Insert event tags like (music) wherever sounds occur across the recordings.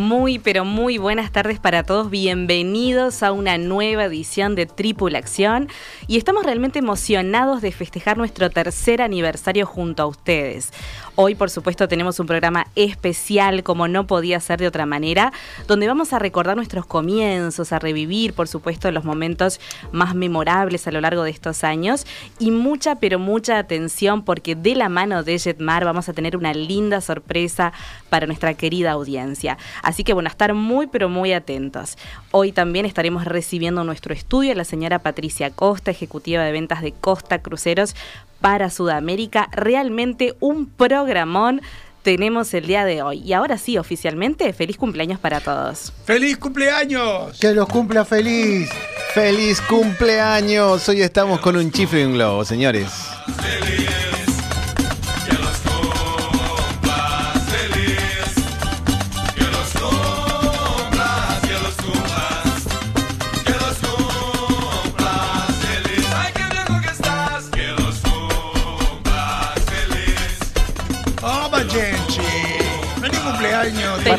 Muy, pero muy buenas tardes para todos. Bienvenidos a una nueva edición de Tripulación. Y estamos realmente emocionados de festejar nuestro tercer aniversario junto a ustedes. Hoy, por supuesto, tenemos un programa especial, como no podía ser de otra manera, donde vamos a recordar nuestros comienzos, a revivir, por supuesto, los momentos más memorables a lo largo de estos años y mucha, pero mucha atención porque de la mano de Jetmar vamos a tener una linda sorpresa para nuestra querida audiencia. Así que, bueno, a estar muy, pero muy atentos. Hoy también estaremos recibiendo nuestro estudio a la señora Patricia Costa, ejecutiva de ventas de Costa Cruceros, para Sudamérica. Realmente un programón tenemos el día de hoy. Y ahora sí, oficialmente, feliz cumpleaños para todos. ¡Feliz cumpleaños! Que los cumpla feliz. ¡Feliz cumpleaños! Hoy estamos con un chifre y un globo, señores. ¡Vamos,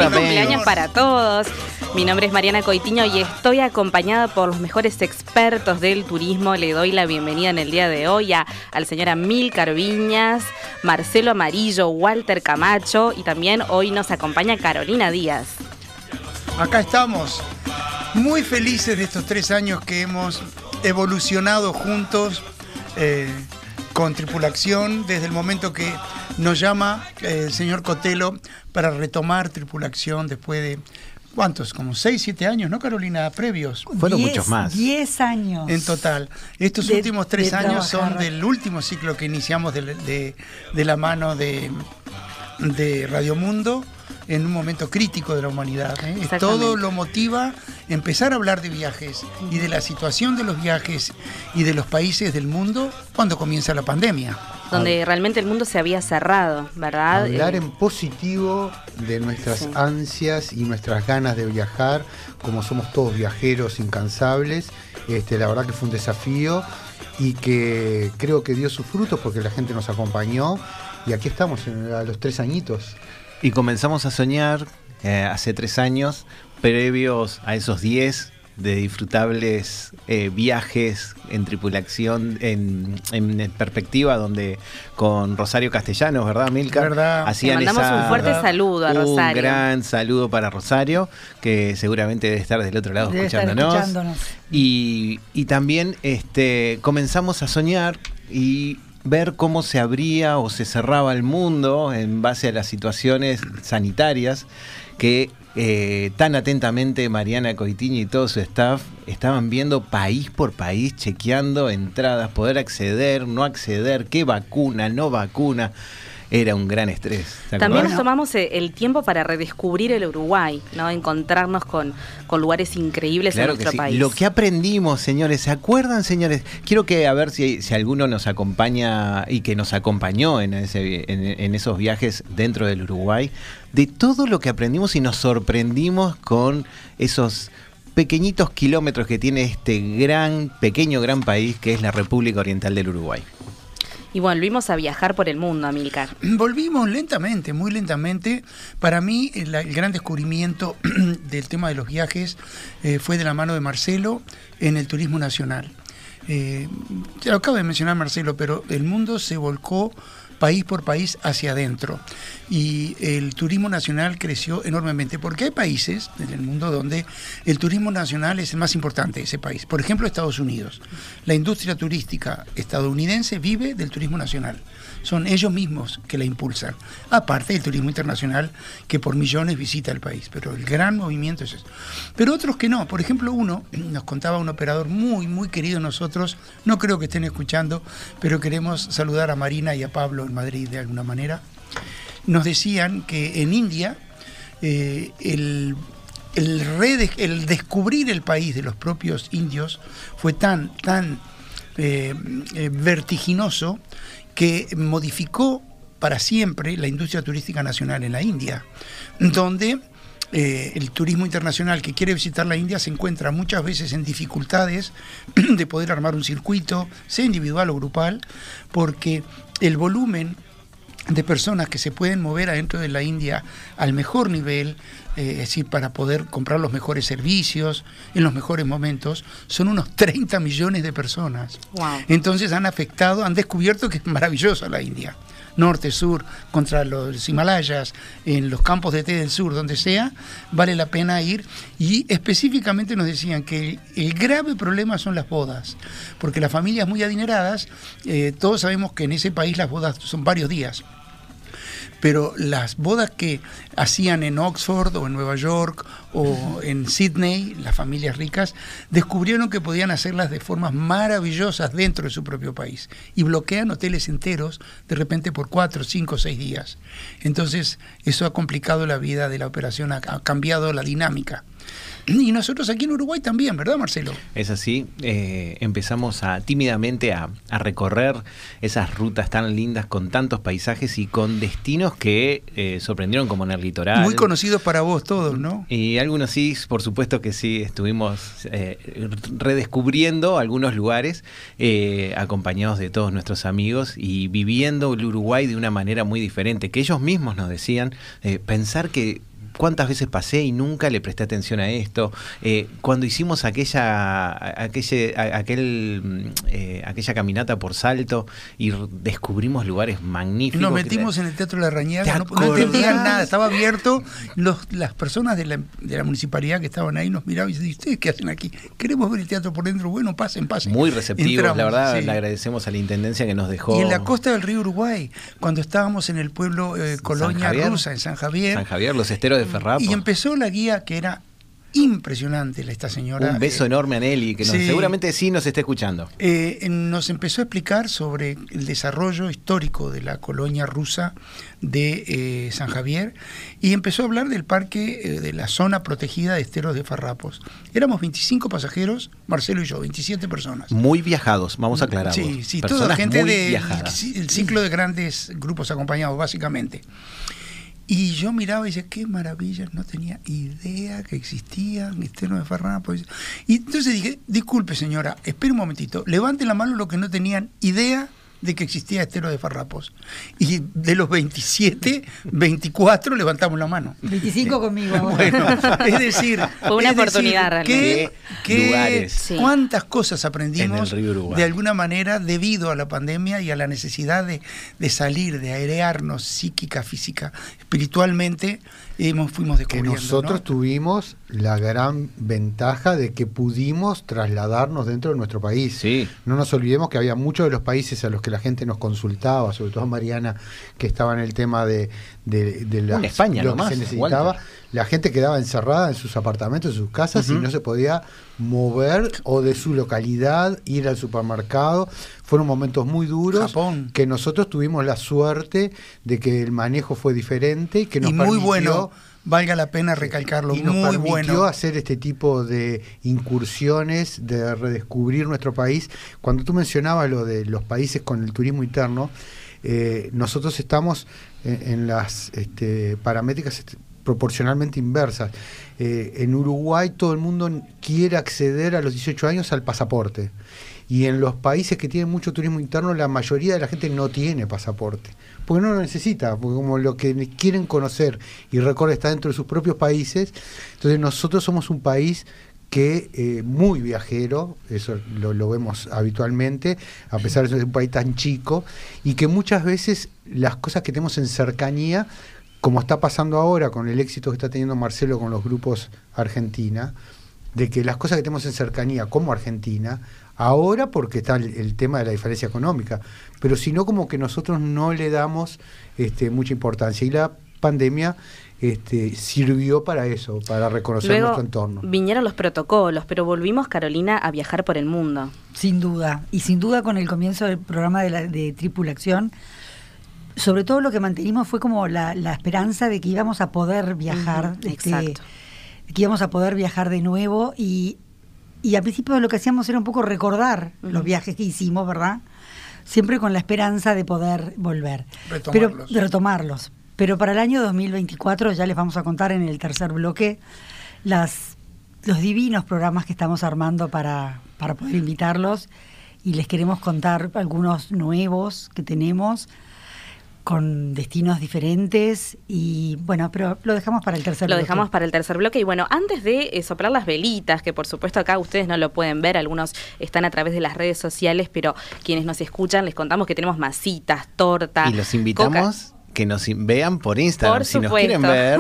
cumpleaños! Feliz Parabéns. cumpleaños para todos. Mi nombre es Mariana Coitiño y estoy acompañada por los mejores expertos del turismo. Le doy la bienvenida en el día de hoy a, al señor Amílcar Viñas, Marcelo Amarillo, Walter Camacho y también hoy nos acompaña Carolina Díaz. Acá estamos, muy felices de estos tres años que hemos evolucionado juntos eh, con tripulación desde el momento que nos llama eh, el señor Cotelo para retomar tripulación después de, ¿cuántos? Como seis, siete años, ¿no, Carolina? Previos. Fueron Diez- muchos más. 10 años. En total. Estos De- últimos tres años son del último ciclo que iniciamos de, de- de la mano de, de Radio Mundo en un momento crítico de la humanidad. ¿eh? Todo lo motiva empezar a hablar de viajes y de la situación de los viajes y de los países del mundo cuando comienza la pandemia. donde realmente el mundo se había cerrado, ¿verdad? Hablar Eh, en positivo de nuestras Sí. ansias y nuestras ganas de viajar, como somos todos viajeros incansables. Este, la verdad que fue un desafío y que creo que dio sus frutos porque la gente nos acompañó y aquí estamos en- a los tres añitos. Y comenzamos a soñar eh, hace tres años, previos a esos diez de disfrutables eh, viajes en tripulación, en, en perspectiva, donde con Rosario Castellanos, ¿verdad, Milka? Verdad. Hacían Le mandamos esa- un fuerte saludo a Un Rosario. gran saludo para Rosario, que seguramente debe estar del otro lado Debe estar escuchándonos. escuchándonos. Y, y también este, comenzamos a soñar y ver cómo se abría o se cerraba el mundo en base a las situaciones sanitarias que eh, tan atentamente Mariana Coitiño y todo su staff estaban viendo país por país, chequeando entradas, poder acceder, no acceder, qué vacuna, no vacuna. Era un gran estrés. ¿te También nos tomamos eh, el tiempo para redescubrir el Uruguay, ¿no? Encontrarnos con, con lugares increíbles Claro en que nuestro sí. país. Lo que aprendimos, señores, ¿se acuerdan, señores? Quiero que a ver si, si alguno nos acompaña y que nos acompañó en, ese, en, en esos viajes dentro del Uruguay, de todo lo que aprendimos y nos sorprendimos con esos pequeñitos kilómetros que tiene este gran, pequeño, gran país que es la República Oriental del Uruguay. Y volvimos a viajar por el mundo, Amílcar. (clears throat) Volvimos lentamente, muy lentamente. Para mí, el, gran descubrimiento (clears throat) del tema de los viajes eh, fue de la mano de Marcelo en el turismo nacional. Eh, ya lo acaba de mencionar Marcelo, pero el mundo se volcó país por país hacia adentro. Y el turismo nacional creció enormemente, porque hay países en el mundo donde el turismo nacional es el más importante de ese país. Por ejemplo, Estados Unidos. La industria turística estadounidense vive del turismo nacional son ellos mismos que la impulsan. Aparte del turismo internacional que por millones visita el país, pero el gran movimiento es eso. Pero otros que no, por ejemplo uno, (clears throat) nos contaba un operador muy, muy querido nosotros, no creo que estén escuchando, pero queremos saludar a Marina y a Pablo en Madrid de alguna manera. Nos decían que en India eh, el el, descubrir el país de los propios indios fue tan, tan eh, eh, vertiginoso que modificó para siempre la industria turística nacional en la India, donde eh, el turismo internacional que quiere visitar la India se encuentra muchas veces en dificultades (clears throat) de poder armar un circuito, sea individual o grupal, porque el volumen de personas que se pueden mover adentro de la India al mejor nivel, eh, es decir, para poder comprar los mejores servicios en los mejores momentos, son unos (laughs) 30 millones de personas. Entonces han afectado, han descubierto que es maravillosa la India. Norte, sur, contra los Himalayas, en los campos de té del sur, donde sea, vale la pena ir. Y específicamente nos decían que el, grave problema son las bodas, porque las familias muy adineradas, eh, todos sabemos que en ese país las bodas son varios días pero las bodas que hacían en Oxford o en Nueva York o en Sydney, las familias ricas, descubrieron que podían hacerlas de formas maravillosas dentro de su propio país y bloquean hoteles enteros de repente por cuatro, cinco, seis días. Entonces eso ha complicado la vida de la operación, ha cambiado la dinámica. Y nosotros aquí en Uruguay también, ¿verdad, Marcelo? Es así. Eh, empezamos a tímidamente a, recorrer esas rutas tan lindas con tantos paisajes y con destinos que eh, sorprendieron como en el litoral. Muy conocidos para vos todos, ¿no? Y algunos sí, por supuesto que sí, estuvimos eh, redescubriendo algunos lugares acompañados de todos nuestros amigos y viviendo el Uruguay de una manera muy diferente, que ellos mismos nos decían, pensar que cuántas veces pasé y nunca le presté atención a esto. Eh, cuando hicimos aquella, aquella, aquel, mm, eh, aquella caminata por Salto y descubrimos lugares magníficos. Nos metimos en el Teatro de la Rañaga, no, entendían nada, estaba abierto. las personas de la, de la, municipalidad que estaban ahí nos miraban y decían, ¿ustedes qué hacen aquí? Queremos ver el teatro por dentro, bueno, pasen, pasen. Muy receptivos, la verdad, le agradecemos a la Intendencia que nos dejó. Y en la costa del río Uruguay, cuando estábamos en el pueblo eh, Colonia Rusa, en San Javier. San Javier, los esteros de y empezó la guía que era impresionante esta señora. Un beso eh, enorme a Nelly, que seguramente sí nos está escuchando. Eh, nos empezó a explicar sobre el desarrollo histórico de la colonia rusa de eh, San Javier y empezó a hablar del parque, de la zona protegida de esteros de Farrapos. Éramos 25 pasajeros, Marcelo y yo, 27 personas. Muy viajados, vamos a aclarar. Sí, sí, toda gente del ciclo de grandes grupos acompañados, básicamente. Y yo miraba y decía, qué maravilla, no tenía idea que existía Misterio de Ferrana. Y entonces dije, disculpe señora, espere un momentito, levante la mano los que no tenían idea de que existía estero de farrapos. Y de los 27, 24 levantamos la mano. 25 conmigo. Bueno, es decir, (laughs) fue una oportunidad realmente. ¿Cuántas cosas aprendimos de alguna manera debido a la pandemia y a la necesidad de, de salir, de airearnos psíquica, física, espiritualmente? Hemos, fuimos descubriendo. Que nosotros tuvimos la gran ventaja de que pudimos trasladarnos dentro de nuestro país. Sí. No nos olvidemos que había muchos de los países a los que la gente nos consultaba, sobre todo Mariana, que estaba en el tema de, de, la, España, lo que se necesitaba. La gente quedaba encerrada en sus apartamentos, en sus casas y no se podía mover o de su localidad ir al supermercado. Fueron momentos muy duros que nosotros tuvimos la suerte de que el manejo fue diferente y que nos muy bueno valga la pena recalcarlo, y nos muy permitió bueno. hacer este tipo de incursiones, de redescubrir nuestro país. Cuando tú mencionabas lo de los países con el turismo interno, eh, nosotros estamos en, las este, paramétricas proporcionalmente inversas. Eh, en Uruguay todo el mundo quiere acceder a los 18 años al pasaporte. Y en los países que tienen mucho turismo interno, la mayoría de la gente no tiene pasaporte porque no lo necesita, porque como lo que quieren conocer y recorrer está dentro de sus propios países, entonces nosotros somos un país que eh, muy viajero, eso lo, lo, vemos habitualmente, a pesar de ser un país tan chico, y que muchas veces las cosas que tenemos en cercanía, como está pasando ahora con el éxito que está teniendo Marcelo con los grupos Argentina, de que las cosas que tenemos en cercanía como Argentina, ahora porque está el, el tema de la diferencia económica, pero si no como que nosotros no le damos este, mucha importancia. Y la pandemia este, sirvió para eso, para reconocer Luego nuestro entorno. Vinieron los protocolos, pero volvimos, Carolina, a viajar por el mundo. Sin duda, y sin duda con el comienzo del programa de, la, de Tripulación, sobre todo lo que mantenimos fue como la, la esperanza de que íbamos a poder viajar, Ujú, este, exacto. que íbamos a poder viajar de nuevo y, y al principio lo que hacíamos era un poco recordar los viajes que hicimos, ¿verdad? Siempre con la esperanza de poder volver. Retomarlos. Pero, de retomarlos. Pero para el año 2024 ya les vamos a contar en el tercer bloque las, los divinos programas que estamos armando para, para poder invitarlos y les queremos contar algunos nuevos que tenemos con destinos diferentes y bueno, pero lo dejamos para el tercer Lo bloque. dejamos para el tercer bloque y bueno, antes de eh, soplar las velitas, que por supuesto acá ustedes no lo pueden ver, algunos están a través de las redes sociales, pero quienes nos escuchan les contamos que tenemos masitas, torta. Y los invitamos que nos vean por Instagram. Por si nos quieren ver,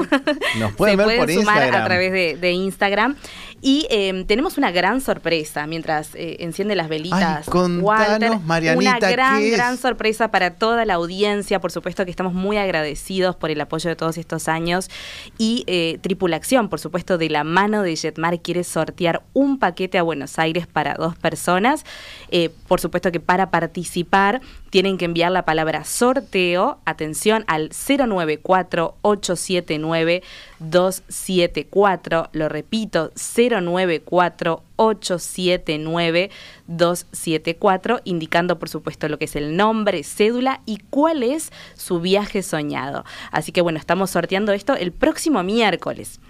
nos (laughs) pueden Se ver por sumar Instagram. a través de, de Instagram. Y eh, tenemos una gran sorpresa mientras eh, enciende las velitas. Ay, contanos, Walter, Marianita, una gran, ¿qué es? gran sorpresa para toda la audiencia. Por supuesto que estamos muy agradecidos por el apoyo de todos estos años. Y eh, Tripulación, por supuesto, de la mano de Jetmar, quiere sortear un paquete a Buenos Aires para dos personas. Eh, por supuesto que para participar tienen que enviar la palabra sorteo, atención, al 094-879-274. Lo repito, 094-879-274, indicando por supuesto lo que es el nombre, cédula y cuál es su viaje soñado. Así que bueno, estamos sorteando esto el próximo miércoles.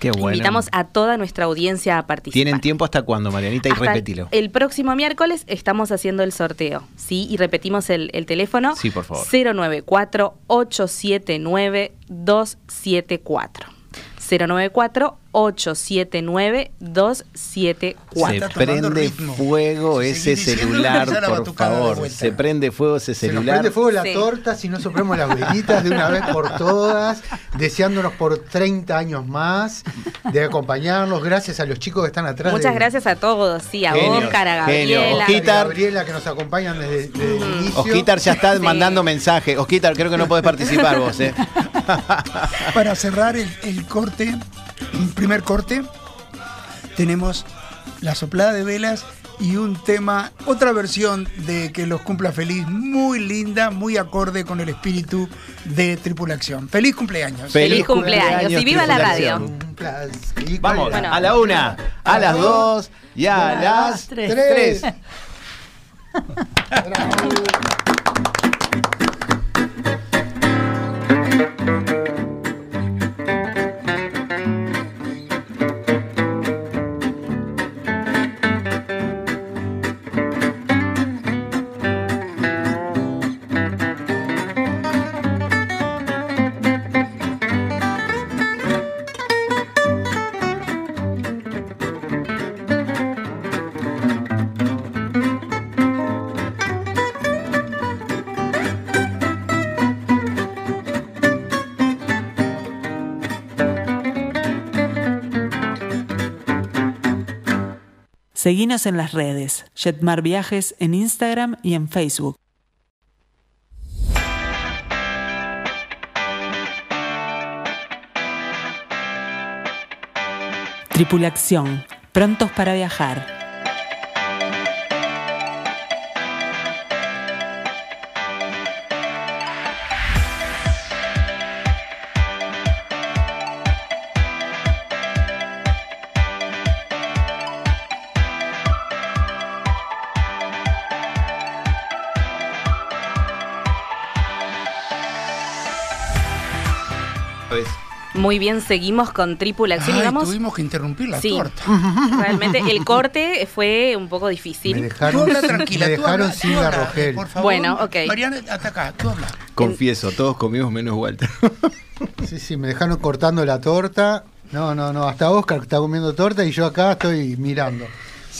Qué bueno. Invitamos a toda nuestra audiencia a participar. ¿Tienen tiempo hasta cuándo, Marianita? Y Hasta repetilo. El próximo miércoles estamos haciendo el sorteo, ¿sí? Y repetimos el, el teléfono. Sí, por favor. 094-879-274. 094-879-274. Se Está tomando prende ritmo. fuego Si ese celular, por favor. Se prende fuego ese Se celular. prende fuego la Sí. torta si no soplamos las velitas de una vez por todas, deseándonos por 30 años más de acompañarnos. Gracias a los chicos que están atrás. Muchas de- gracias a todos, sí, a Genios, Oscar, a. Gabriela. Oscar y Ojitar. Gabriela que nos acompañan desde, desde el inicio. Osquitar ya está Sí. mandando mensajes. Osquitar, creo que no podés participar vos, ¿eh? Para cerrar el, el corte, primer corte, tenemos la soplada de velas y un tema, otra versión de Que los cumpla feliz, muy linda, muy acorde con el espíritu de Tripulación. ¡Feliz cumpleaños! Feliz cumpleaños y viva la radio. Vamos, Bueno. a la una, a las dos y a las tres. tres. (laughs) Seguinos en las redes, Jetmar Viajes en Instagram y en Facebook. Tripulación, prontos para viajar. Muy bien, seguimos con Tripulación y Ay, vamos. tuvimos que interrumpir la Sí. torta. Realmente el (laughs) corte fue un poco Me difícil. Tú habla tranquila, me tú dejaron habla, sin tú habla, Rogel. por favor. Bueno, ok. Mariana, hasta acá, tú habla. confieso, todos comimos menos Walter. (laughs) Sí, sí, me dejaron cortando la torta No, no, no. Hasta Oscar está comiendo torta y yo acá estoy mirando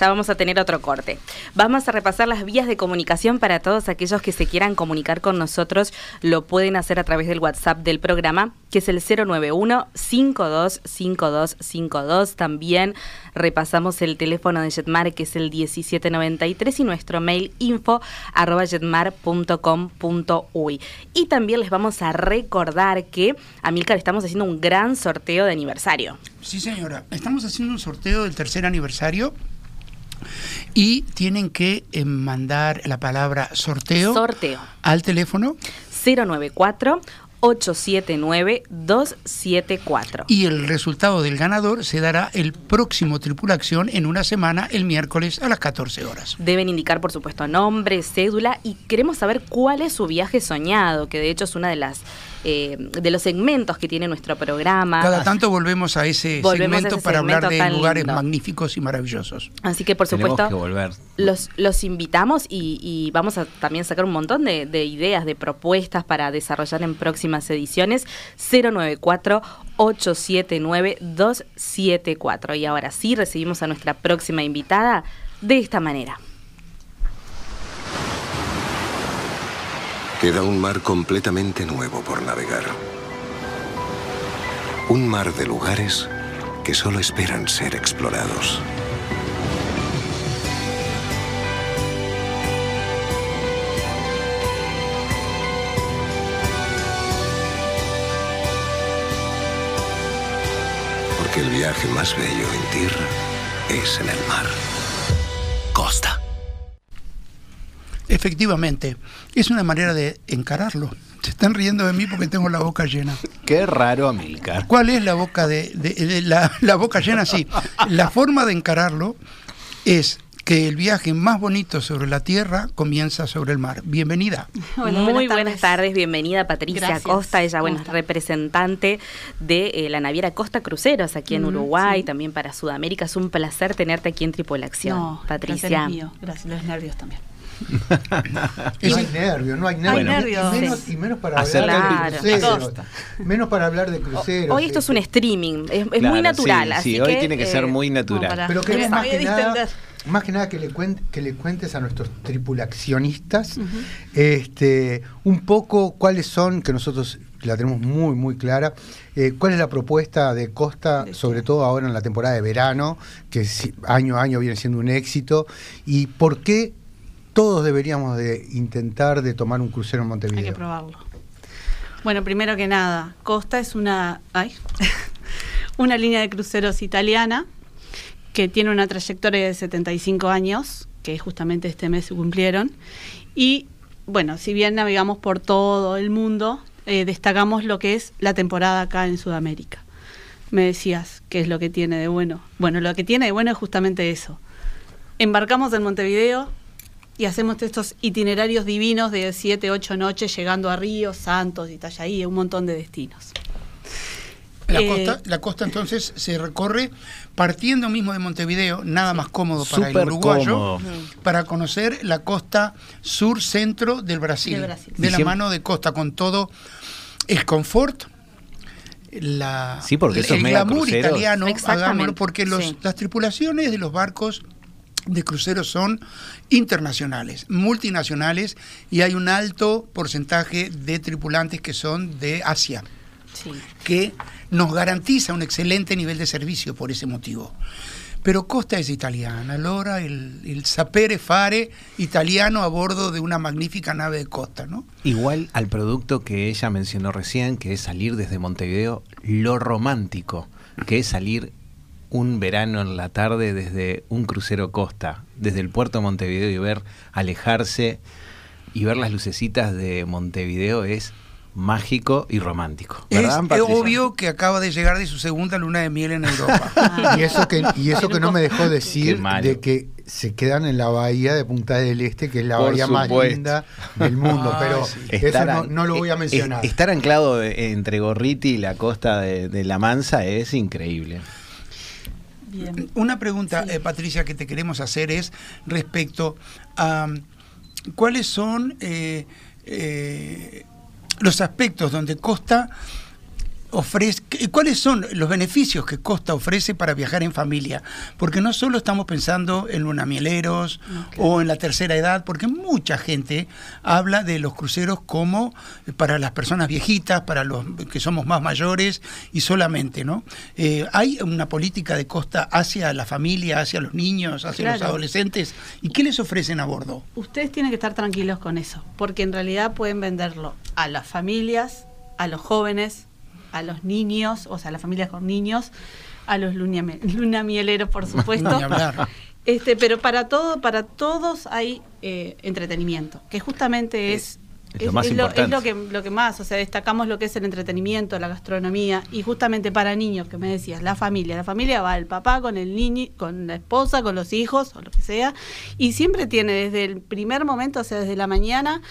ya vamos a tener otro corte. Vamos a repasar las vías de comunicación para todos aquellos que se quieran comunicar con nosotros. Lo pueden hacer a través del WhatsApp del programa, que es el 091-525252. También repasamos el teléfono de Jetmar, que es el 1793, y nuestro mail info arroba jetmar.com.uy. Y también les vamos a recordar que, a Milcar, estamos haciendo un gran sorteo de aniversario. Sí, señora. Estamos haciendo un sorteo del tercer aniversario y tienen que eh, mandar la palabra sorteo, sorteo. al teléfono 094 879-274. Y el resultado del ganador se dará el próximo Tripulación en una semana, el miércoles a las 14 horas. Deben indicar, por supuesto, nombre, cédula y queremos saber cuál es su viaje soñado, que de hecho es una de las eh, de los segmentos que tiene nuestro programa. Cada tanto volvemos a ese segmento para hablar de lugares magníficos y maravillosos. Así que por supuesto Los, los invitamos y, vamos a también sacar un montón de, de ideas, de propuestas para desarrollar en próximas ediciones. 094 879 274. Y ahora sí recibimos a nuestra próxima invitada de esta manera. Queda un mar completamente nuevo por navegar. Un mar de lugares que solo esperan ser explorados. Porque el viaje más bello en tierra es en el mar. Costa. Efectivamente, es una manera de encararlo. Se están riendo de mí porque tengo la boca llena. Qué raro, Amilcar. ¿Cuál es la boca de, la, boca llena? Sí, la forma de encararlo es que el viaje más bonito sobre la tierra comienza sobre el mar. Bienvenida. Muy buenas tardes. bienvenida Patricia Costa, ella bueno, es representante de eh, la naviera Costa Cruceros aquí en Uruguay, también para Sudamérica. Es un placer tenerte aquí en Tripulación, no, Patricia. Gracias, los nervios también. (laughs) no hay nervios, no hay nervios. y, menos, para hablar de cruceros. Menos para hablar de cruceros. Hoy esto es un streaming, es, muy natural. Sí, hoy tiene que ser eh, muy natural. Pero que más que, nada, más que nada que le, que le cuentes a nuestros tripulacionistas este, un poco cuáles son, que nosotros la tenemos muy, muy clara. Eh, ¿Cuál es la propuesta de Costa, sobre todo ahora en la temporada de verano, que año a año viene siendo un éxito? ¿Y por qué todos deberíamos de intentar de tomar un crucero en Montevideo. Hay que probarlo. Bueno, primero que nada, Costa es una, (laughs) una línea de cruceros italiana que tiene una trayectoria de 75 años, que justamente este mes se cumplieron. Y bueno, si bien navegamos por todo el mundo, eh, destacamos lo que es la temporada acá en Sudamérica. Me decías, ¿qué es lo que tiene de bueno? Bueno, lo que tiene de bueno es justamente eso. Embarcamos en Montevideo, y hacemos estos itinerarios divinos de 7, 8 noches llegando a Río, Santos, y Itallaí, un montón de destinos. La, eh, costa, la costa entonces se recorre partiendo mismo de Montevideo, nada más cómodo para el uruguayo, para conocer la costa sur-centro del Brasil, de, la mano de costa, con todo el confort, la, sí, porque el, glamour italiano, hagámoslo, porque los, las tripulaciones de los barcos de cruceros son internacionales, multinacionales y hay un alto porcentaje de tripulantes que son de Asia, que nos garantiza un excelente nivel de servicio por ese motivo. Pero Costa es italiana, Lora, el, el sapere fare italiano a bordo de una magnífica nave de costa, ¿no? Igual al producto que ella mencionó recién, que es salir desde Montevideo, lo romántico, que es salir un verano en la tarde desde un crucero costa, desde el puerto de Montevideo y ver alejarse y ver las lucecitas de Montevideo es mágico y romántico. es, obvio que acaba de llegar de su segunda luna de miel en Europa. (laughs) y eso que, y eso que no me dejó decir de que se quedan en la bahía de Punta del Este, que es la bahía más linda del mundo, pero eso no, lo voy a mencionar. estar anclado entre Gorriti y la costa de La Mansa es increíble. Una pregunta, eh, Patricia, que te queremos hacer es respecto a cuáles son eh, eh, los aspectos donde Costa ofrece, cuáles son los beneficios que Costa ofrece para viajar en familia. Porque no solo estamos pensando en lunamieleros o en la tercera edad, porque mucha gente habla de los cruceros como para las personas viejitas, para los que somos más mayores y solamente, ¿no? Eh, hay una política de Costa hacia la familia, hacia los niños, hacia los adolescentes. ¿Y qué les ofrecen a bordo? Ustedes tienen que estar tranquilos con eso, porque en realidad pueden venderlo a las familias, a los jóvenes, a los niños, o sea, a las familias con niños, a los lunamieleros, por (laughs) supuesto. Este, pero para todo, para todos hay eh, entretenimiento, que justamente es Es lo más es importante. es lo que lo que más, o sea, destacamos lo que es el entretenimiento, la gastronomía y justamente para niños, que me decías, la familia, la familia va el papá con el niño, con la esposa, con los hijos o lo que sea, y siempre tiene desde el primer momento, o sea, desde la mañana,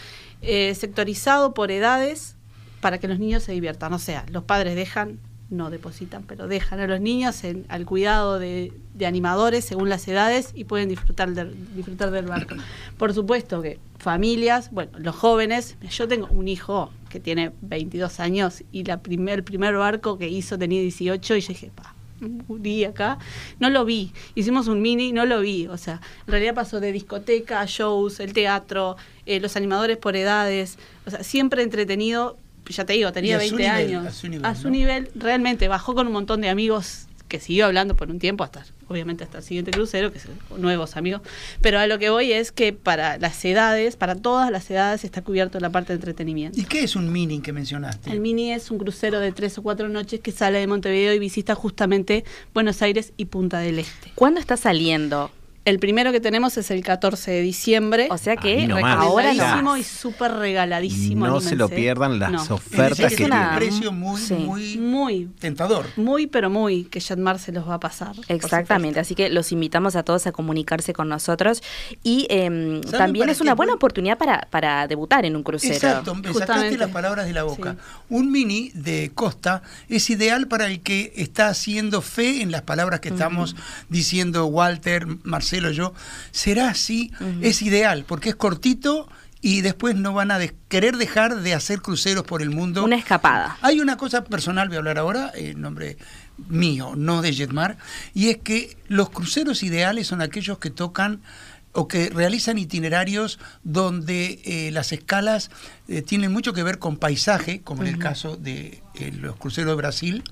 eh, sectorizado por edades para que los niños se diviertan, o sea, los padres dejan no depositan, pero dejan a los niños en- al cuidado de, de animadores según las edades y pueden disfrutar del, disfrutar del barco. Por supuesto que familias, bueno, los jóvenes, yo tengo un hijo que tiene 22 años y la primer, el primer barco que hizo tenía 18 y yo dije, pa, un acá, no lo vi, hicimos un mini, no lo vi, o sea, en realidad pasó de discoteca a shows, el teatro, eh, los animadores por edades, o sea, siempre entretenido, ya te digo, tenía Y a su 20 nivel, años. a su nivel, A su ¿no? nivel, realmente bajó con un montón de amigos que siguió hablando por un tiempo, hasta obviamente hasta el siguiente crucero, que son nuevos amigos. Pero a lo que voy es que para las edades, para todas las edades, está cubierto la parte de entretenimiento. ¿Y qué es un mini que mencionaste? El Mini es un crucero de tres o cuatro noches que sale de Montevideo y visita justamente Buenos Aires y Punta del Este. ¿Cuándo está saliendo? El primero que tenemos es el 14 de diciembre. O sea que nomás. ahora no. y súper regaladísimo. No se lo pierdan las No. ofertas Es decir, que tiene una- un precio muy, Sí. muy Muy, tentador. muy, pero muy que Jetmar se los va a pasar. Exactamente, así que los invitamos a todos a comunicarse con nosotros y em, ¿Saben también es una buena oportunidad para, para debutar en un crucero. Exacto, me sacaste las palabras de la boca. Sí. Un mini de Costa es ideal para el que está haciendo fe en las palabras que estamos diciendo Walter, Marcelo, yo. Será así, es ideal, porque es cortito y después no van a de- querer dejar de hacer cruceros por el mundo. Una escapada. Hay una cosa personal, voy a hablar ahora, en nombre mío, no de Jetmar, y es que los cruceros ideales son aquellos que tocan o que realizan itinerarios donde eh, las escalas eh, tienen mucho que ver con paisaje, como en el caso de eh, los cruceros de Brasil,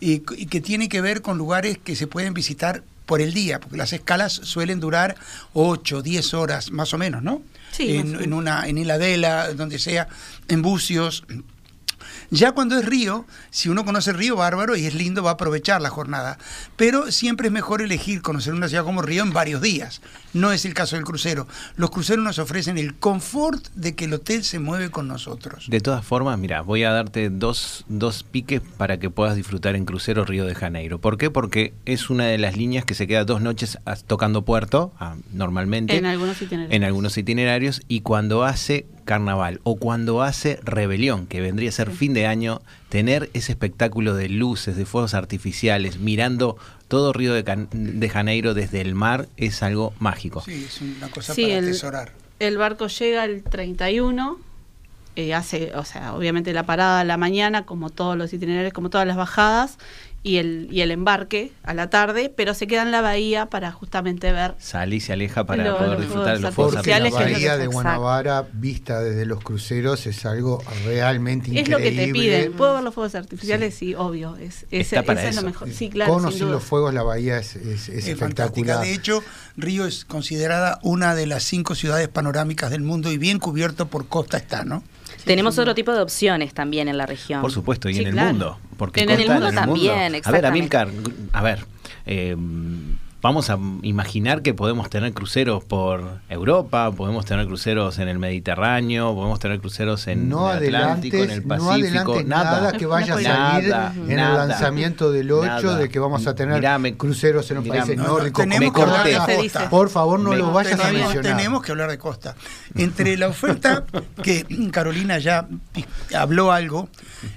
y, y que tiene que ver con lugares que se pueden visitar por el día, porque las escalas suelen durar 8, 10 horas más o menos, ¿no? Sí, en, en una en Heladela, donde sea, en Bucios. Ya cuando es río, si uno conoce el río, bárbaro, y es lindo, va a aprovechar la jornada. Pero siempre es mejor elegir conocer una ciudad como Río en varios días. No es el caso del crucero. Los cruceros nos ofrecen el confort de que el hotel se mueve con nosotros. De todas formas, mira, voy a darte dos, dos piques para que puedas disfrutar en Crucero Río de Janeiro. ¿Por qué? Porque es una de las líneas que se queda dos noches tocando puerto, ah, normalmente. En algunos itinerarios. En algunos itinerarios. Y cuando hace carnaval o cuando hace rebelión, que vendría a ser fin de año, tener ese espectáculo de luces, de fuegos artificiales, mirando todo Río de, Can- de Janeiro desde el mar, es algo mágico. Sí, es una cosa Sí, para el- atesorar. El barco llega el 31, eh, hace, o sea, obviamente la parada a la mañana, como todos los itinerarios, como todas las bajadas, y el, y el embarque a la tarde, pero se queda en la bahía para justamente ver. Sale y se aleja para Lo- poder disfrutar de los fuegos la artificiales, es lo bahía de. Guanabara, vista desde los cruceros, es algo realmente Es increíble. lo que te piden. ¿Puedo ver los fuegos artificiales? Sí, obvio. Es, es, Está para eso es lo mejor. Sí, claro. Con o sin sin duda. los fuegos, la bahía es, es- es Es fantástica. espectacular. De hecho, Río es considerada una de las cinco ciudades panorámicas del mundo y bien cubierto por costa está, ¿no? Tenemos otro tipo de opciones también en la región. Por supuesto, y Sí, en el claro. mundo. Porque En el Costa mundo también, A ver, exactamente. Amilcar, a ver, eh, vamos a imaginar que podemos tener cruceros por Europa, podemos tener cruceros en el Mediterráneo, podemos tener cruceros en no el Atlántico, en el Pacífico, no nada, nada. que vaya a Nada, salir en nada, el lanzamiento del 8 nada. de que vamos a tener cruceros en los mirá, países no, no, nórdicos. Costa. costa. Por favor, no Me- lo vayas a tenemos, mencionar. tenemos que hablar de Costa. (laughs) Entre la oferta, que Carolina ya habló algo,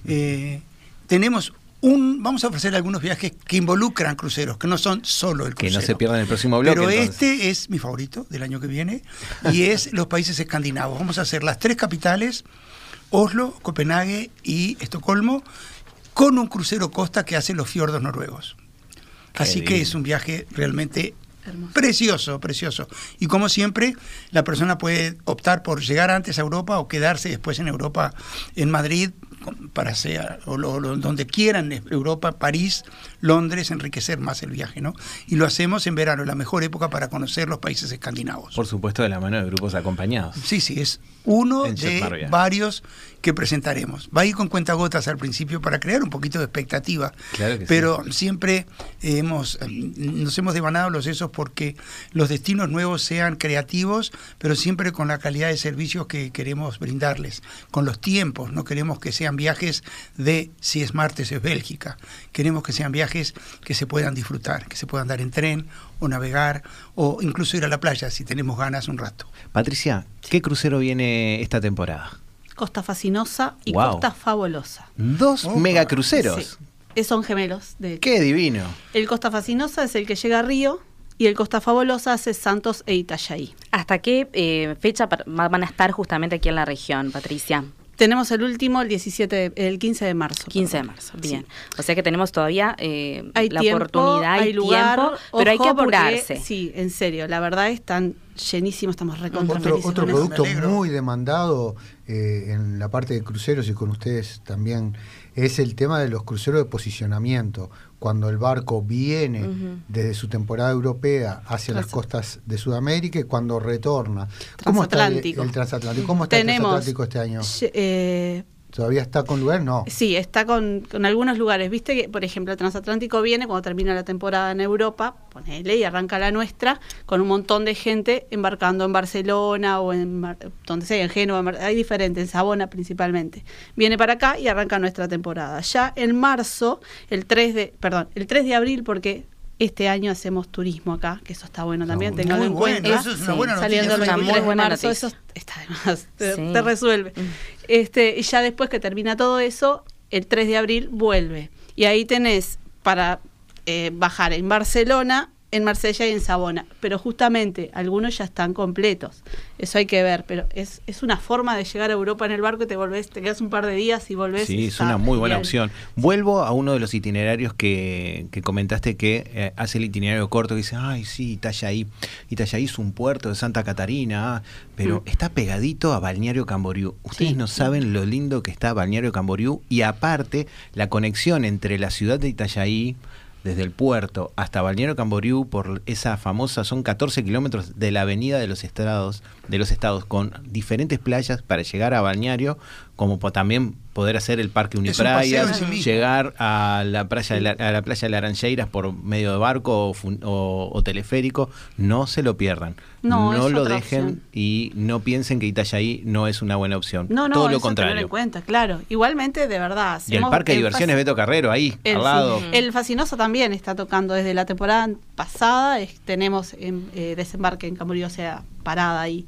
eh, tenemos un, vamos a ofrecer algunos viajes que involucran cruceros, que no son solo el Que crucero. no se pierdan el próximo bloque. Pero entonces. este es mi favorito del año que viene y (laughs) es los países escandinavos. Vamos a hacer las tres capitales, Oslo, Copenhague y Estocolmo, con un crucero costa que hace los fiordos noruegos. Qué Así que es un viaje realmente Hermoso. precioso, precioso. Y como siempre, la persona puede optar por llegar antes a Europa o quedarse después en Europa, en Madrid, para sea, o lo- lo- donde quieran, Europa, París, Londres, enriquecer más el viaje, ¿no? Y lo hacemos en verano, la mejor época para conocer los países escandinavos. Por supuesto, de la mano de grupos acompañados. Sí, sí, es uno En de varios que presentaremos. Va a ir con cuentagotas al principio para crear un poquito de expectativa, Claro que sí. pero siempre hemos, eh, nos hemos devanado los sesos porque los destinos nuevos sean creativos, pero siempre con la calidad de servicios que queremos brindarles, con los tiempos, no queremos que sean viajes de si es martes es Bélgica, queremos que sean viajes que se puedan disfrutar, que se puedan dar en tren o navegar o incluso ir a la playa si tenemos ganas un rato. Patricia, ¿qué crucero viene esta temporada? Costa Fascinosa y Wow. Costa Fabulosa. Dos Opa. megacruceros. Sí. Eh, Son gemelos, de hecho. ¡Qué divino! El Costa Fascinosa es el que llega a Río y el Costa Fabulosa hace Santos e Itajaí. ¿Hasta qué eh, fecha van a estar justamente aquí en la región, Patricia? Tenemos el último el 17, de- el 15 de marzo. 15 de marzo, bien. Sí. O sea que tenemos todavía eh, Hay la tiempo, oportunidad, hay, hay lugar, tiempo, pero hay que porque- apurarse. sí, en serio, la verdad están llenísimos, estamos recontra Otro, otro producto muy demandado eh, en la parte de cruceros y con ustedes también es el tema de los cruceros de posicionamiento. Cuando el barco viene desde su temporada europea hacia las costas de Sudamérica y cuando retorna. ¿Cómo está el, Transatlántico. el transatlántico? ¿Cómo está Tenemos, el transatlántico este año? eh, ¿Todavía está con lugar? No. Sí, está con, con algunos lugares. Viste que, por ejemplo, el transatlántico viene cuando termina la temporada en Europa, ponele, y arranca la nuestra, con un montón de gente embarcando en Barcelona o en donde sea, en Génova, hay diferentes, en Sabona principalmente. Viene para acá y arranca nuestra temporada. Ya en marzo, el 3 de, perdón, el 3 de abril, porque este año hacemos turismo acá, que eso está bueno también, tenganlo en bueno, cuenta. eso es una Sí, buena noticia. Saliendo el es una 23 muy buena de marzo, eso está de más, te, Sí. te resuelve. Mm. Este, y ya después que termina todo eso, el 3 de abril vuelve. Y ahí tenés para eh, bajar en Barcelona, en Marsella y en Sabona. Pero justamente algunos ya están completos. Eso hay que ver. Pero es, es una forma de llegar a Europa en el barco y te volvés, te quedas un par de días y volvés. Sí, es una muy buena opción. Vuelvo a uno de los itinerarios que, que comentaste que eh, hace el itinerario corto, que dice, ay, sí, Itajaí. Itajaí es un puerto de Santa Catarina, ah, pero Mm. está pegadito a Balneario Camboriú. Ustedes Sí. no saben lo lindo que está Balneario Camboriú y aparte la conexión entre la ciudad de Itajaí desde el puerto hasta Balneario Camboriú por esa famosa son 14 kilómetros de la avenida de los estados de los estados con diferentes playas para llegar a Balneario como también poder hacer el parque Es un paseo Uniprayas en sí mismo. llegar a la playa de la, a la playa de Laranjeiras por medio de barco o, fun- o- o teleférico no se lo pierdan No, es lo otra dejen opción. y no piensen que Itajaí no es una buena opción No, no, todo lo contrario en cuenta, claro. Igualmente, de verdad. y el parque de diversiones Beto Carrero ahí El, al lado el Fascinoso también está tocando desde la temporada pasada. es- tenemos en, eh, desembarque en Camboriú, o sea, parada ahí.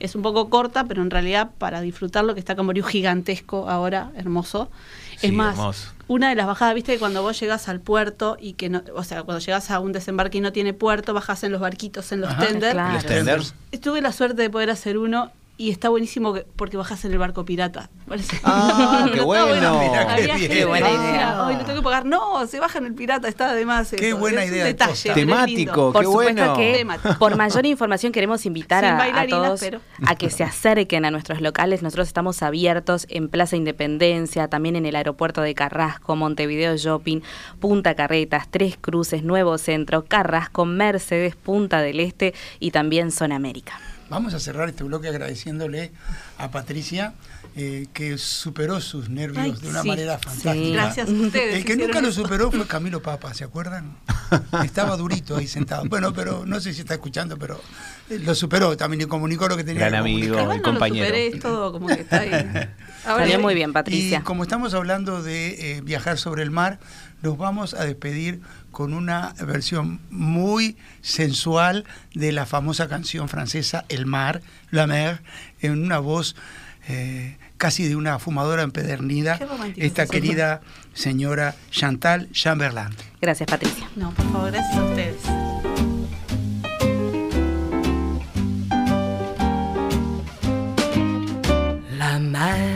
Es un poco corta, pero en realidad para disfrutar lo que está Camboriú gigantesco ahora, hermoso. Sí, es más, hermoso. una de las bajadas, viste, que cuando vos llegas al puerto y que no, o sea, cuando llegas a un desembarque y no tiene puerto, bajas en los barquitos, en los Ajá. tender. Claro. los tenders Tuve la suerte de poder hacer uno y está buenísimo que- porque bajas en el barco pirata. Parece- Ah, qué bueno. Mirá, qué bien. buena idea. "Ay, lo tengo que pagar. No, se baja en el pirata, está además. Qué eso. buena Es idea de detalle, Temático. lindo. Por qué supuesto bueno. que por mayor información queremos invitar a, a todos pero- a que se acerquen a nuestros locales. Nosotros estamos abiertos en Plaza Independencia, también en el aeropuerto de Carrasco, Montevideo Shopping, Punta Carretas, Tres Cruces, Nuevo Centro, Carrasco, Mercedes, Punta del Este y también Zona América. Vamos a cerrar este bloque agradeciéndole a Patricia eh, que superó sus nervios Ay, de una sí. manera fantástica. Gracias a ustedes. El que nunca lo superó fue Camilo Papa, ¿se (laughs) acuerdan? Estaba durito ahí sentado. Bueno, pero no sé si está escuchando, pero eh, lo superó también y comunicó lo que tenía Gran que amigo. el no lo compañero. superé, es todo como que está ahí. (laughs) Ahora- Salió muy bien, Patricia. Y como estamos hablando de eh, viajar sobre el mar, nos vamos a despedir con una versión muy sensual de la famosa canción francesa El mar, La mer, en una voz eh, casi de una fumadora empedernida, esta es eso. querida señora Chantal Chamberlain. Gracias, Patricia. No, por favor, gracias a ustedes. La mer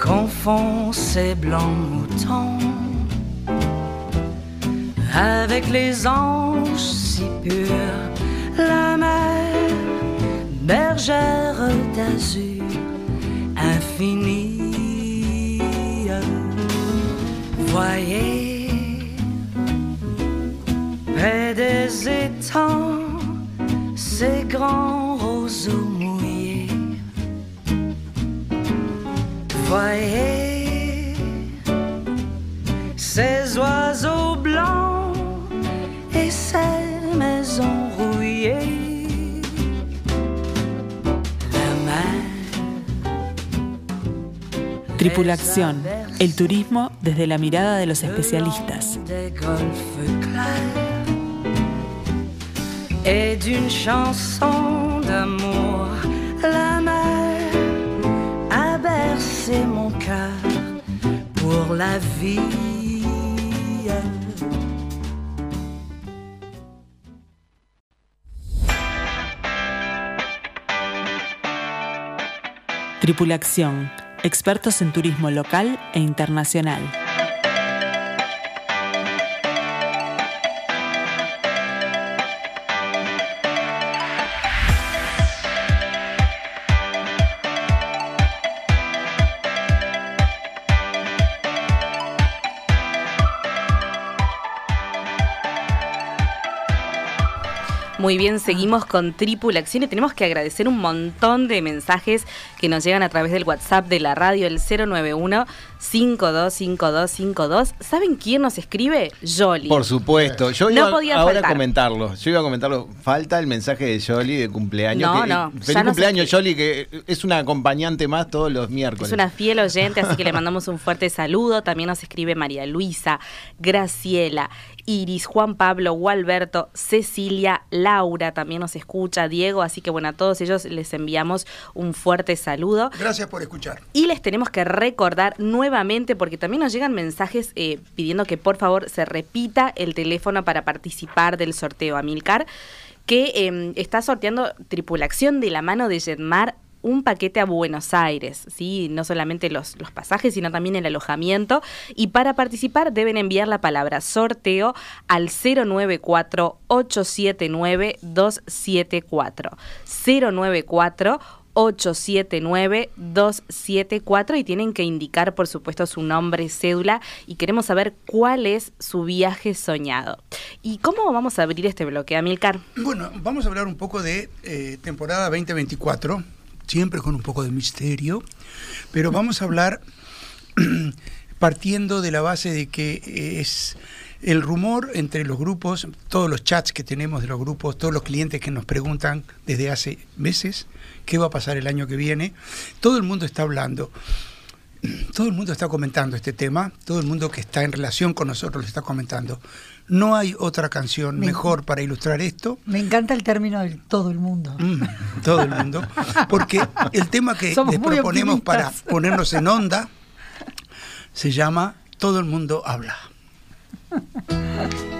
confond ses blancs moutons avec les anges si purs, la mer, bergère d'azur infinie. Voyez, Voyez, ces oiseaux blancs et ces maisons rouillées. La mer. Tripulación, el turismo desde la mirada de los especialistas. des golfes clairs et d'une chanson d'amour. La. Tripulación, expertos en turismo local e internacional. Muy bien, seguimos con Tripulación y tenemos que agradecer un montón de mensajes que nos llegan a través del WhatsApp de la radio, el 091-525252. ¿Saben quién nos escribe? Jolly. Por supuesto. Yo No iba podía ahora faltar. a comentarlo. Yo iba a comentarlo. Falta el mensaje de Jolly de cumpleaños. No, que- no, Feliz ya cumpleaños. Jolly, que es una acompañante más todos los miércoles. Es una fiel oyente, así que le mandamos un fuerte saludo. También nos escribe María Luisa, Graciela, Iris, Juan Pablo, Gualberto, Cecilia, Laura también nos escucha, Diego. Así que bueno, a todos ellos les enviamos un fuerte saludo. Gracias por escuchar. Y les tenemos que recordar nuevamente, porque también nos llegan mensajes eh, pidiendo que por favor se repita el teléfono para participar del sorteo Amilcar, que eh, está sorteando tripulación de la mano de Jetmar un paquete a Buenos Aires, ¿sí? no solamente los, los pasajes, sino también el alojamiento. Y para participar deben enviar la palabra sorteo al 094-879-274. 094 879-274 y tienen que indicar, por supuesto, su nombre, cédula y queremos saber cuál es su viaje soñado. ¿Y cómo vamos a abrir este bloque, Amilcar? Bueno, vamos a hablar un poco de eh, temporada 2024, siempre con un poco de misterio, pero vamos a hablar (clears throat) partiendo de la base de que es el rumor entre los grupos, todos los chats que tenemos de los grupos, todos los clientes que nos preguntan desde hace meses qué va a pasar el año que viene, todo el mundo está hablando. Todo el mundo está comentando este tema, todo el mundo que está en relación con nosotros lo está comentando. No hay otra canción Me- mejor para ilustrar esto Me encanta el término de todo el mundo. Mm, todo el mundo. Porque el tema que Somos les proponemos para ponernos en onda se llama Todo el mundo habla. (laughs)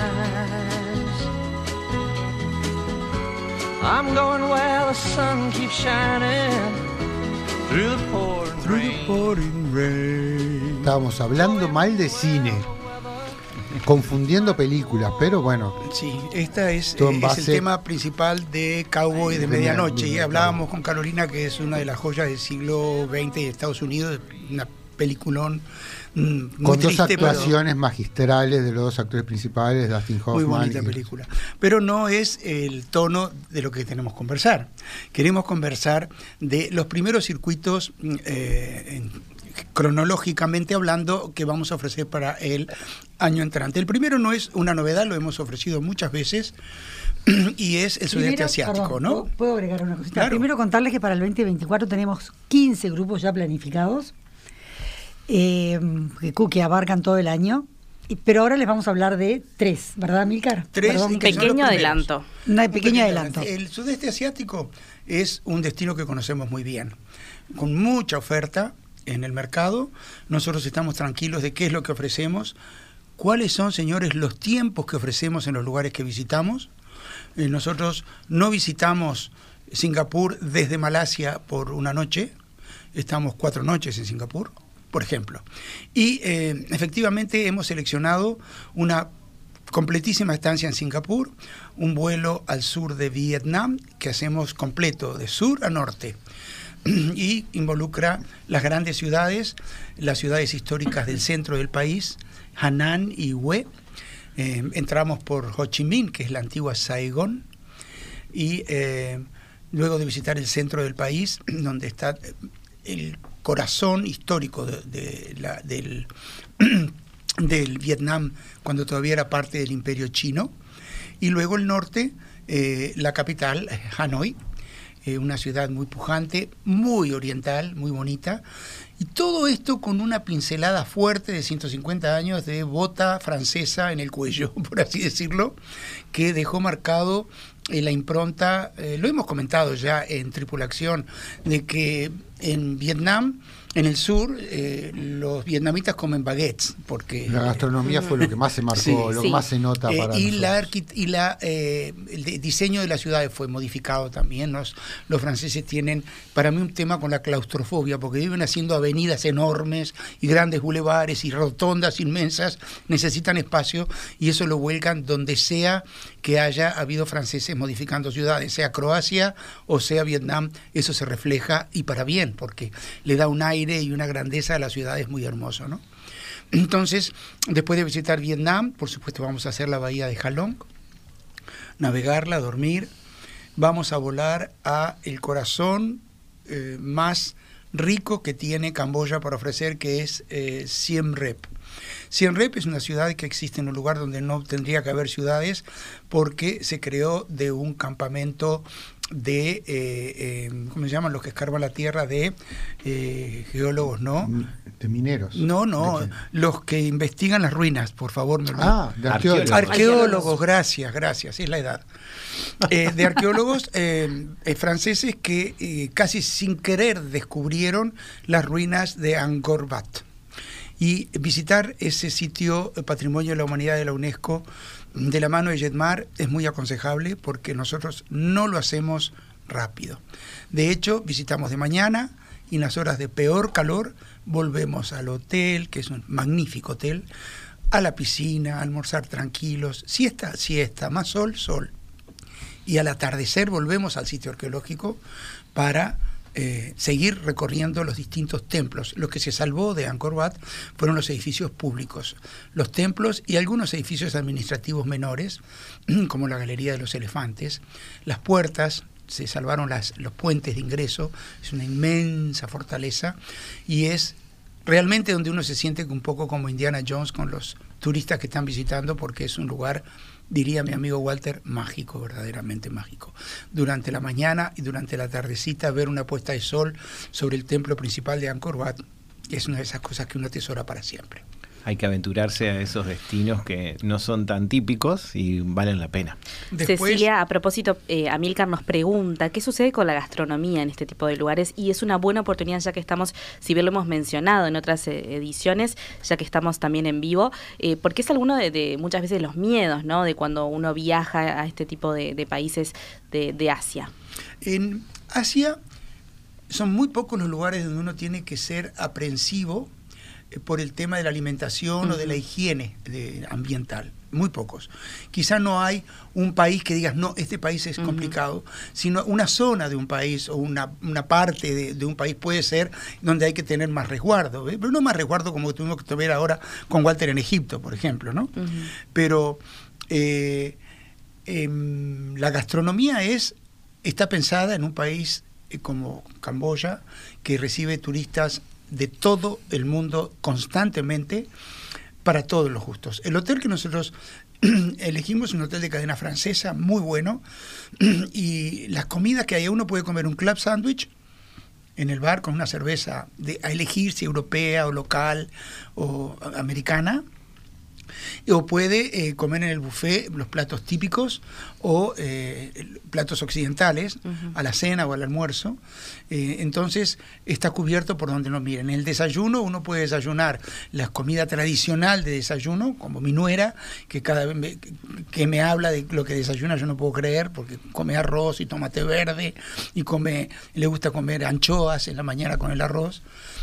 I'm going where the sun keeps shining through the pouring rain. Estábamos hablando mal de cine. confundiendo películas, pero bueno. Sí, esta es, eh, es el tema principal de Cowboy de De Medianoche. Y hablábamos con Carolina que es una de las joyas del siglo XX de Estados Unidos, una peliculón mm, muy Con dos pero actuaciones magistrales de los dos actores principales, Dustin Hoffman. muy bonita y- película. Pero no es el tono de lo que tenemos que conversar. Queremos conversar de los primeros circuitos mm, eh, en- cronológicamente hablando que vamos a ofrecer para el año entrante. El primero no es una novedad, lo hemos ofrecido muchas veces (clears throat) y es el sudeste Primero, asiático, perdón, ¿no? ¿puedo- ¿Puedo agregar una cosita? Claro. Primero contarles que para el 2024 tenemos 15 grupos ya planificados, eh, que, abarcan todo el año. Pero ahora les vamos a hablar de tres, ¿verdad, Milcar? Tres Perdón, Pequeño adelanto. Un Un pequeño adelanto. El sudeste asiático es un destino que conocemos muy bien, con mucha oferta en el mercado. Nosotros estamos tranquilos de qué es lo que ofrecemos, cuáles son, señores, los tiempos que ofrecemos en los lugares que visitamos. Eh, nosotros no visitamos Singapur desde Malasia por una noche, estamos cuatro noches en Singapur, por ejemplo. Y eh, efectivamente hemos seleccionado una completísima estancia en Singapur, un vuelo al sur de Vietnam que hacemos completo de sur a norte (clears throat) y involucra las grandes ciudades, las ciudades históricas del centro del país, Hanan y Hue. Eh, entramos por Ho Chi Minh, que es la antigua Saigón, y eh, luego de visitar el centro del país, (clears throat) donde está el corazón histórico de, la- del, (clears throat) del Vietnam cuando todavía era parte del imperio chino, y luego el norte, eh, la capital, Hanoi, eh, una ciudad muy pujante, muy oriental, muy bonita, y todo esto con una pincelada fuerte de 150 años de bota francesa en el cuello, (laughs) por así decirlo, que dejó marcado eh, la impronta, eh, lo hemos comentado ya en Tripulación, de que en Vietnam, en el sur, eh, los vietnamitas comen baguettes, porque... La gastronomía fue lo que más se marcó, Sí, lo que más se nota Eh, para y la, y la, eh, el diseño de las ciudades fue modificado también. Los, los franceses tienen, para mí, un tema con la claustrofobia, porque viven haciendo avenidas enormes y grandes bulevares y rotondas inmensas, necesitan espacio y eso lo vuelcan donde sea que haya habido franceses modificando ciudades, sea Croacia o sea Vietnam, eso se refleja y para bien, porque le da un aire y una grandeza a las ciudades muy hermoso, ¿no? Entonces, después de visitar Vietnam, por supuesto vamos a hacer la bahía de Halong, navegarla, dormir, vamos a volar a el corazón eh, más rico que tiene Camboya para ofrecer, que es eh, Siem Reap. Siem Reap es una ciudad que existe en un lugar donde no tendría que haber ciudades porque se creó de un campamento de, eh, eh, ¿cómo se llaman los que escarban la tierra? De eh, geólogos, ¿no? De mineros. No, no, los que investigan las ruinas, por favor. me. Ah, de arqueólogos. Arqueólogos, gracias, gracias, es la edad. De arqueólogos franceses que casi sin querer descubrieron las ruinas de Angkor Wat. Y visitar ese sitio eh, Patrimonio de la Humanidad de la UNESCO de la mano de Jetmar es muy aconsejable porque nosotros no lo hacemos rápido. De hecho, visitamos de mañana y en las horas de peor calor volvemos al hotel, que es un magnífico hotel, a la piscina, a almorzar tranquilos, siesta, siesta, más sol, sol. Y al atardecer volvemos al sitio arqueológico para eh, seguir recorriendo los distintos templos. Lo que se salvó de Angkor Wat fueron los edificios públicos, los templos y algunos edificios administrativos menores, (clears throat) como la Galería de los Elefantes, las puertas, se salvaron las, los puentes de ingreso, es una inmensa fortaleza y es realmente donde uno se siente un poco como Indiana Jones con los turistas que están visitando porque es un lugar diría mi amigo Walter, mágico, verdaderamente mágico. Durante la mañana y durante la tardecita ver una puesta de sol sobre el templo principal de Angkor Wat es una de esas cosas que uno atesora para siempre. Hay que aventurarse a esos destinos que no son tan típicos y valen la pena. Después, Cecilia, a propósito, eh, Amilcar nos pregunta qué sucede con la gastronomía en este tipo de lugares y es una buena oportunidad ya que estamos, si bien lo hemos mencionado en otras eh, ediciones, ya que estamos también en vivo, eh, porque es alguno de, de muchas veces los miedos, ¿no? De cuando uno viaja a este tipo de, de países de, de Asia. En Asia son muy pocos los lugares donde uno tiene que ser aprensivo por el tema de la alimentación o de la higiene de- ambiental. Muy pocos. Quizá no hay un país que digas, no, este país es complicado, sino una zona de un país o una, una parte de, de un país puede ser donde hay que tener más resguardo. ¿eh? Pero no más resguardo como tuvimos que ver ahora con Walter en Egipto, por ejemplo. ¿no? Pero eh, em, la gastronomía es está pensada en un país eh, como Camboya, que recibe turistas de todo el mundo constantemente para todos los gustos. El hotel que nosotros (clears throat) elegimos es un hotel de cadena francesa, muy bueno, (clears throat) y las comidas que hay, uno puede comer un club sandwich en el bar con una cerveza de, a elegir si europea o local o americana, o puede eh, comer en el buffet los platos típicos o eh, platos occidentales a la cena o al almuerzo. Eh, entonces está cubierto por donde nos miren. En el desayuno uno puede desayunar la comida tradicional de desayuno, como mi nuera, que cada vez me, que me habla de lo que desayuna yo no puedo creer, porque come arroz y tomate verde y come, le gusta comer anchoas en la mañana con el arroz.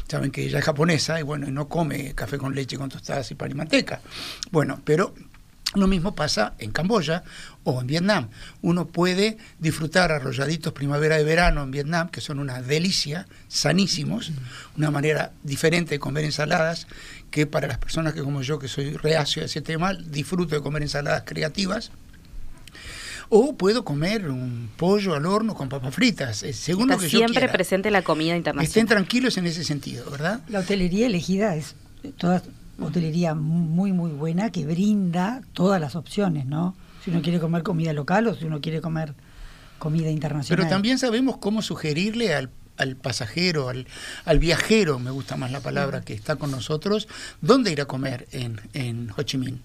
Saben que ella es japonesa y bueno, y no come café con leche con tostadas y pan y manteca. Bueno, pero lo mismo pasa en Camboya o en Vietnam. Uno puede disfrutar arrolladitos primavera de verano en Vietnam, que son una delicia, sanísimos, una manera diferente de comer ensaladas, que para las personas que como yo, que soy reacio a ese tema, disfruto de comer ensaladas creativas. O puedo comer un pollo al horno con papas fritas, eh, según Está lo que yo siempre quiera. presente la comida Estén internacional. tranquilos en ese sentido, ¿verdad? La hotelería elegida es toda hotelería muy, muy buena que brinda todas las opciones, ¿no? Si uno quiere comer comida local o si uno quiere comer comida internacional. Pero también sabemos cómo sugerirle al, al pasajero, al, al viajero, me gusta más la palabra, que está con nosotros, dónde ir a comer en, en Ho Chi Minh.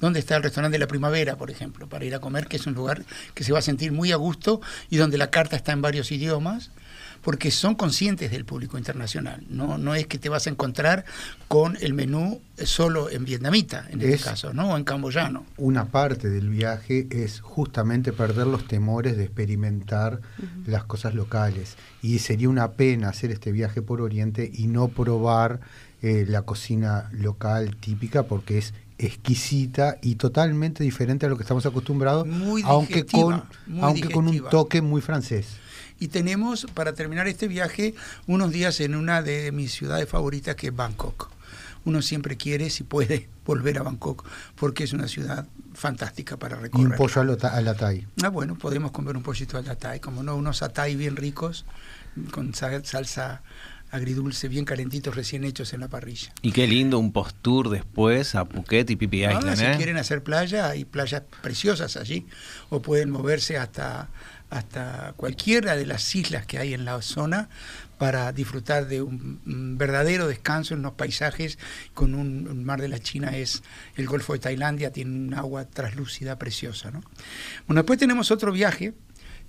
¿Dónde está el restaurante de la primavera, por ejemplo, para ir a comer, que es un lugar que se va a sentir muy a gusto y donde la carta está en varios idiomas? Porque son conscientes del público internacional. No, no es que te vas a encontrar con el menú solo en vietnamita, en este Es- caso, ¿no? O en camboyano. Una parte del viaje es justamente perder los temores de experimentar las cosas locales. Y sería una pena hacer este viaje por Oriente y no probar eh, la cocina local típica porque es exquisita y totalmente diferente a lo que estamos acostumbrados, Muy aunque con muy aunque con un toque muy francés. Y tenemos, para terminar este viaje, unos días en una de mis ciudades favoritas, que es Bangkok. Uno siempre quiere, si puede, (laughs) volver a Bangkok, porque es una ciudad fantástica para Y un recorrer. pollo a la, ta- a la thai. Ah, bueno, podemos comer un pollito al atay, como no, unos atay bien ricos, con sa- salsa agridulce, bien calentitos, recién hechos en la parrilla. Y qué lindo un post-tour después a Phuket y Phi Ah, Island, si ¿eh? quieren hacer playa, hay playas preciosas allí, o pueden moverse hasta, hasta cualquiera de las islas que hay en la zona para disfrutar de un, un verdadero descanso en los paisajes con un, un mar de la China es el Golfo de Tailandia, tiene un agua translúcida preciosa. ¿no? Bueno, después tenemos otro viaje,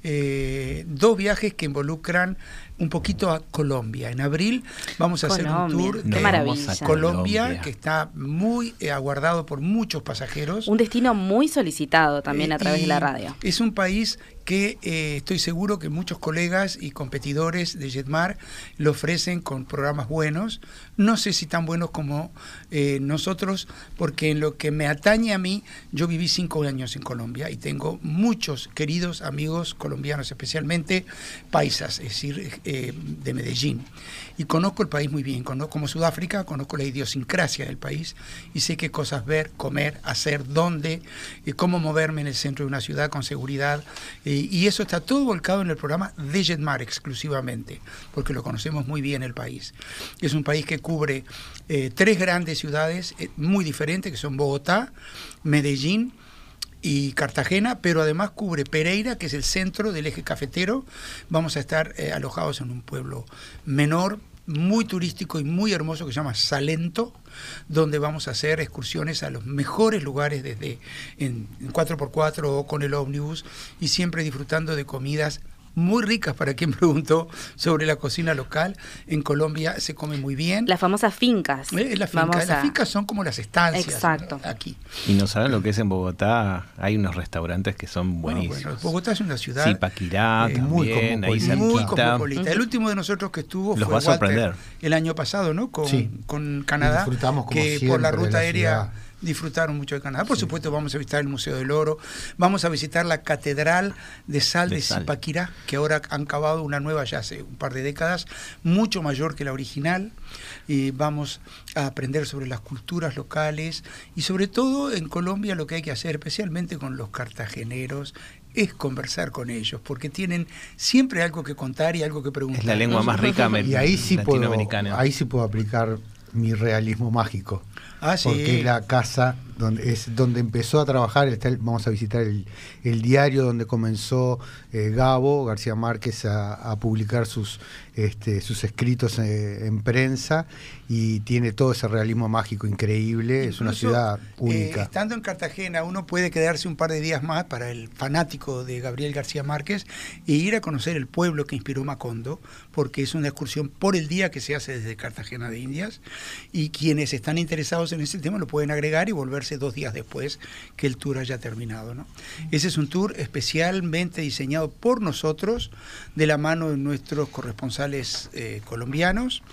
eh, dos viajes que involucran un poquito a Colombia. En abril vamos a hacer un tour qué de maravilla. Colombia, que está muy eh, aguardado por muchos pasajeros. Un destino muy solicitado también a Eh, través de la radio. Es un país que eh, estoy seguro que muchos colegas y competidores de Jetmar lo ofrecen con programas buenos. No sé si tan buenos como eh, nosotros, porque en lo que me atañe a mí, yo viví cinco años en Colombia y tengo muchos queridos amigos colombianos, especialmente paisas, es decir, eh, de Medellín. Y conozco el país muy bien, conozco como Sudáfrica, conozco la idiosincrasia del país y sé qué cosas ver, comer, hacer, dónde, eh, cómo moverme en el centro de una ciudad con seguridad. y eso está todo volcado en el programa de Jetmar exclusivamente, porque lo conocemos muy bien el país. Es un país que cubre eh, tres grandes ciudades eh, muy diferentes, que son Bogotá, Medellín, y Cartagena, pero además cubre Pereira, que es el centro del eje cafetero. Vamos a estar eh, alojados en un pueblo menor, muy turístico y muy hermoso que se llama Salento, donde vamos a hacer excursiones a los mejores lugares desde en, en 4x4 o con el ómnibus y siempre disfrutando de comidas muy ricas para quien (laughs) preguntó sobre la cocina local. En Colombia se come muy bien. Las famosas fincas. Eh, la finca. Vamos Las a- fincas son como las estancias Exacto. ¿no? aquí. Y no saben lo que es en Bogotá. Hay unos restaurantes que son Ah, buenísimos. bueno, Bogotá es una ciudad Sí, Paquirá eh, también, muy ahí cosmopolita. muy cerquita. cosmopolita. El último de nosotros que estuvo Los fue va a Walter el año pasado, ¿no? Con, Sí. con Canadá, Disfrutamos como que por la ruta la aérea ciudad. Disfrutaron mucho de Canadá. Por supuesto, vamos a visitar el Museo del Oro, vamos a visitar la Catedral de Sal de, De Sal. Zipaquirá, que ahora han cavado una nueva ya hace un par de décadas, mucho mayor que la original. Y vamos a aprender sobre las culturas locales y sobre todo en Colombia lo que hay que hacer, especialmente con los cartageneros, es conversar con ellos, porque tienen siempre algo que contar y algo que preguntar. Es la lengua más rica (laughs) Y ahí sí puedo, ahí sí puedo aplicar mi realismo mágico. Ah. Porque la casa donde es donde empezó a trabajar, está el- vamos a visitar el, el diario donde comenzó eh, Gabo García Márquez a, a publicar sus este, sus escritos eh, en prensa y tiene todo ese realismo mágico increíble, es una ciudad eh, única. estando en Cartagena, uno puede quedarse un par de días más para el fanático de Gabriel García Márquez e ir a conocer el pueblo que inspiró Macondo, porque es una excursión por el día que se hace desde Cartagena de Indias. Y quienes están interesados en ese tema lo pueden agregar y volverse dos días después que el tour haya terminado. ¿no? Ese es un tour especialmente diseñado por nosotros, de la mano de nuestros corresponsales eh, colombianos,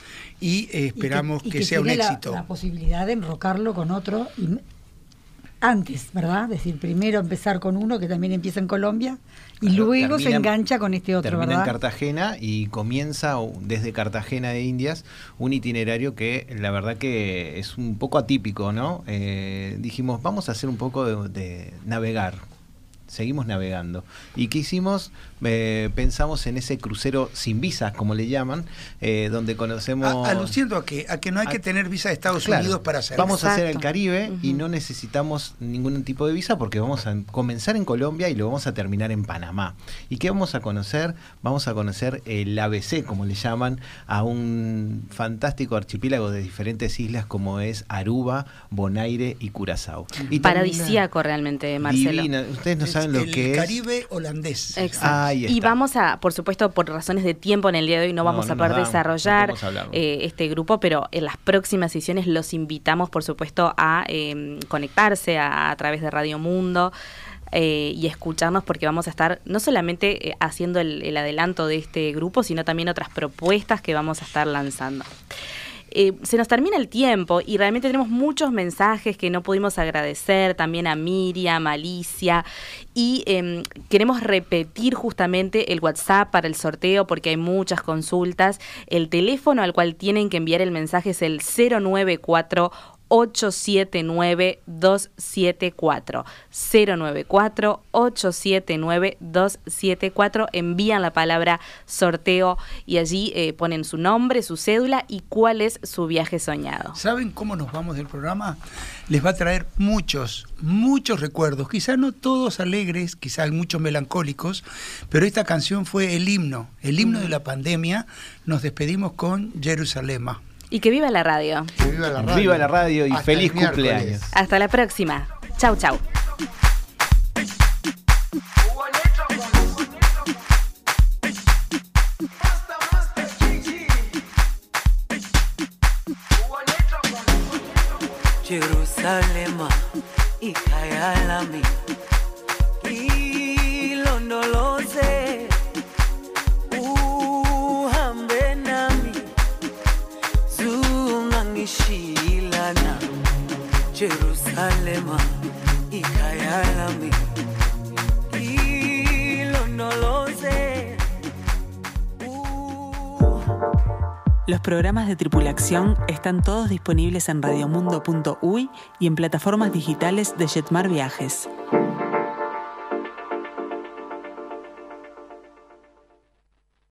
y eh, esperamos y que, sea un la- éxito. La, posibilidad de enrocarlo con otro y- antes, ¿verdad? Es decir, primero empezar con uno que también empieza en Colombia y Claro, luego se engancha con este otro, Termina ¿verdad? en Cartagena y comienza desde Cartagena de Indias un itinerario que la verdad que es un poco atípico, ¿no? Eh, dijimos, vamos a hacer un poco de, de navegar. Seguimos navegando. ¿Y qué hicimos? Eh, pensamos en ese crucero sin visa, como le llaman, eh, donde conocemos... A- aluciendo a que, a que no hay que a- tener visa de Estados Claro, Unidos para hacerlo. Vamos a hacer el. Caribe y no necesitamos ningún tipo de visa porque vamos a comenzar en Colombia y lo vamos a terminar en Panamá. ¿Y qué vamos a conocer? Vamos a conocer el ABC, como le llaman, a un fantástico archipiélago de diferentes islas como es Aruba, Bonaire y Curazao. Y Paradisíaco realmente, Marcelo. Divina. Ustedes no saben lo el que es. Caribe holandés. Exacto. Ahí Y vamos a, por supuesto, por razones de tiempo en el día de hoy no vamos no a poder desarrollar no eh, este grupo, pero en las próximas sesiones los invitamos, por supuesto, a eh, conectarse a, a través de Radio Mundo. eh, y escucharnos porque vamos a estar no solamente eh, haciendo el, el adelanto de este grupo, sino también otras propuestas que vamos a estar lanzando. Eh, se nos termina el tiempo y realmente tenemos muchos mensajes que no pudimos agradecer, también a Miriam, a Alicia, y em, queremos repetir justamente el WhatsApp para el sorteo porque hay muchas consultas. El teléfono al cual tienen que enviar el mensaje es el 094 879-274. 094-879-274. Envían la palabra sorteo y allí eh, ponen su nombre, su cédula y cuál es su viaje soñado. ¿Saben cómo nos vamos del programa? Les va a traer muchos, muchos recuerdos. Quizás no todos alegres, quizás muchos melancólicos, pero esta canción fue el himno, el himno de la pandemia. Nos despedimos con Jerusalema. Y que viva la radio. Que viva la radio. Viva la radio y Hasta feliz cumpleaños. Hasta la próxima. Chau, chau. Jerusalema ikayalami Jerusalema ikayalami ilondoloze Los programas de tripulación están todos disponibles en radiomundo.uy y en plataformas digitales de Jetmar Viajes.